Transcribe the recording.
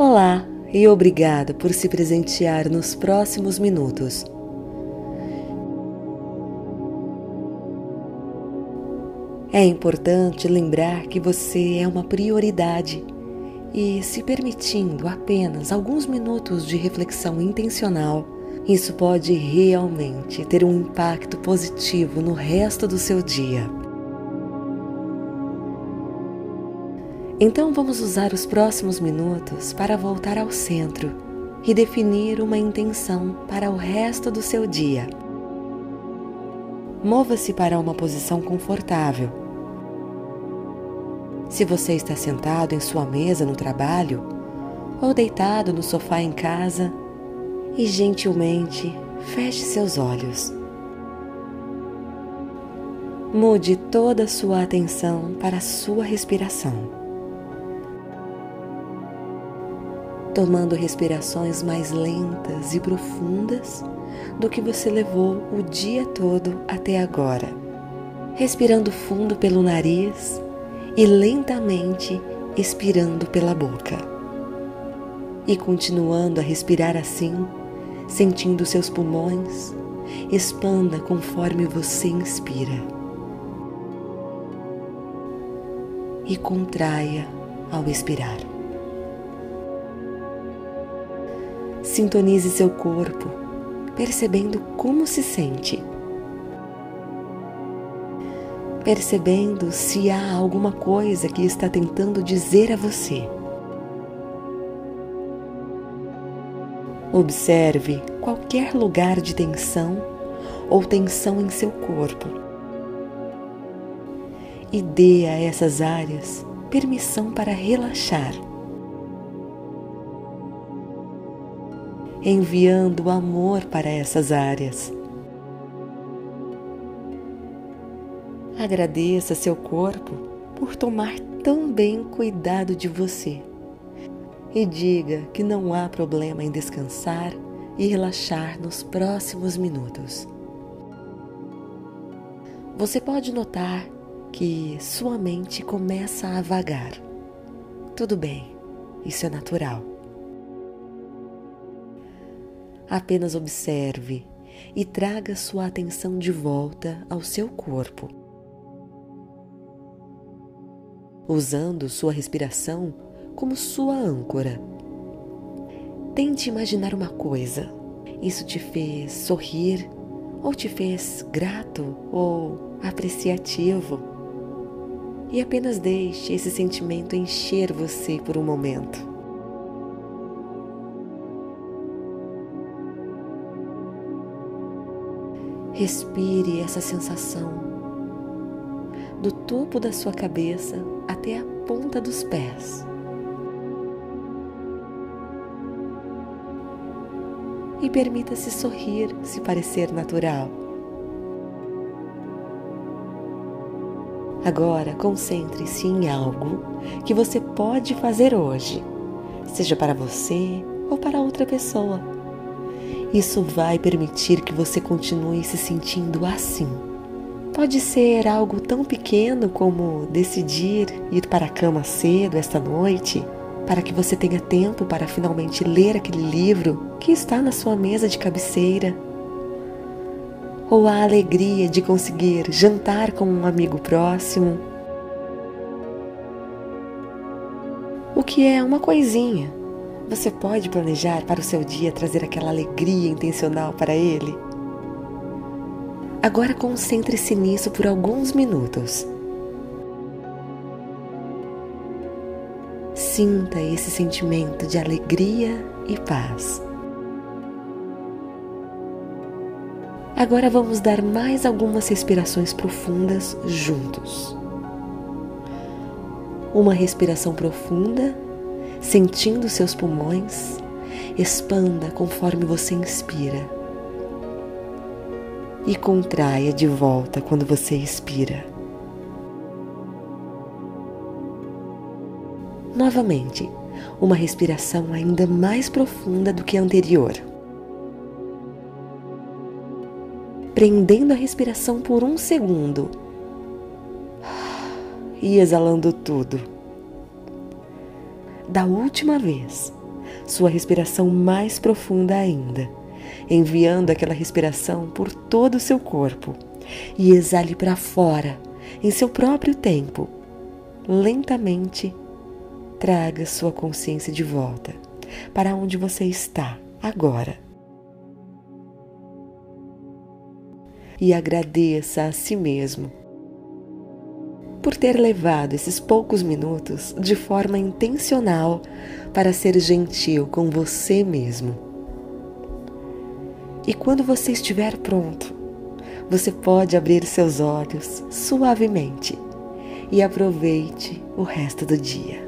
Olá e obrigada por se presentear nos próximos minutos. É importante lembrar que você é uma prioridade e, se permitindo apenas alguns minutos de reflexão intencional, isso pode realmente ter um impacto positivo no resto do seu dia. Então vamos usar os próximos minutos para voltar ao centro e definir uma intenção para o resto do seu dia. Mova-se para uma posição confortável. Se você está sentado em sua mesa no trabalho ou deitado no sofá em casa, e gentilmente feche seus olhos. Mude toda a sua atenção para a sua respiração. Tomando respirações mais lentas e profundas do que você levou o dia todo até agora. Respirando fundo pelo nariz e lentamente expirando pela boca. E continuando a respirar assim, sentindo seus pulmões, expanda conforme você inspira. E contraia ao expirar. Sintonize seu corpo, percebendo como se sente. Percebendo se há alguma coisa que está tentando dizer a você. Observe qualquer lugar de tensão ou tensão em seu corpo e dê a essas áreas permissão para relaxar. Enviando amor para essas áreas. Agradeça seu corpo por tomar tão bem cuidado de você e diga que não há problema em descansar e relaxar nos próximos minutos. Você pode notar que sua mente começa a vagar. Tudo bem, isso é natural. Apenas observe e traga sua atenção de volta ao seu corpo. Usando sua respiração como sua âncora. Tente imaginar uma coisa. Isso te fez sorrir ou te fez grato ou apreciativo. E apenas deixe esse sentimento encher você por um momento. Respire essa sensação do topo da sua cabeça até a ponta dos pés. E permita-se sorrir se parecer natural. Agora concentre-se em algo que você pode fazer hoje, seja para você ou para outra pessoa isso vai permitir que você continue se sentindo assim. Pode ser algo tão pequeno como decidir ir para a cama cedo esta noite, para que você tenha tempo para finalmente ler aquele livro que está na sua mesa de cabeceira. Ou a alegria de conseguir jantar com um amigo próximo. O que é uma coisinha você pode planejar para o seu dia trazer aquela alegria intencional para ele? Agora concentre-se nisso por alguns minutos. Sinta esse sentimento de alegria e paz. Agora vamos dar mais algumas respirações profundas juntos. Uma respiração profunda sentindo seus pulmões, expanda conforme você inspira e contraia de volta quando você expira. Novamente, uma respiração ainda mais profunda do que a anterior. Prendendo a respiração por um segundo e exalando tudo da última vez. sua respiração mais profunda ainda, enviando aquela respiração por todo o seu corpo e exale para fora, em seu próprio tempo. Lentamente, traga sua consciência de volta para onde você está agora. E agradeça a si mesmo por ter levado esses poucos minutos de forma intencional para ser gentil com você mesmo. E quando você estiver pronto, você pode abrir seus olhos suavemente e aproveite o resto do dia.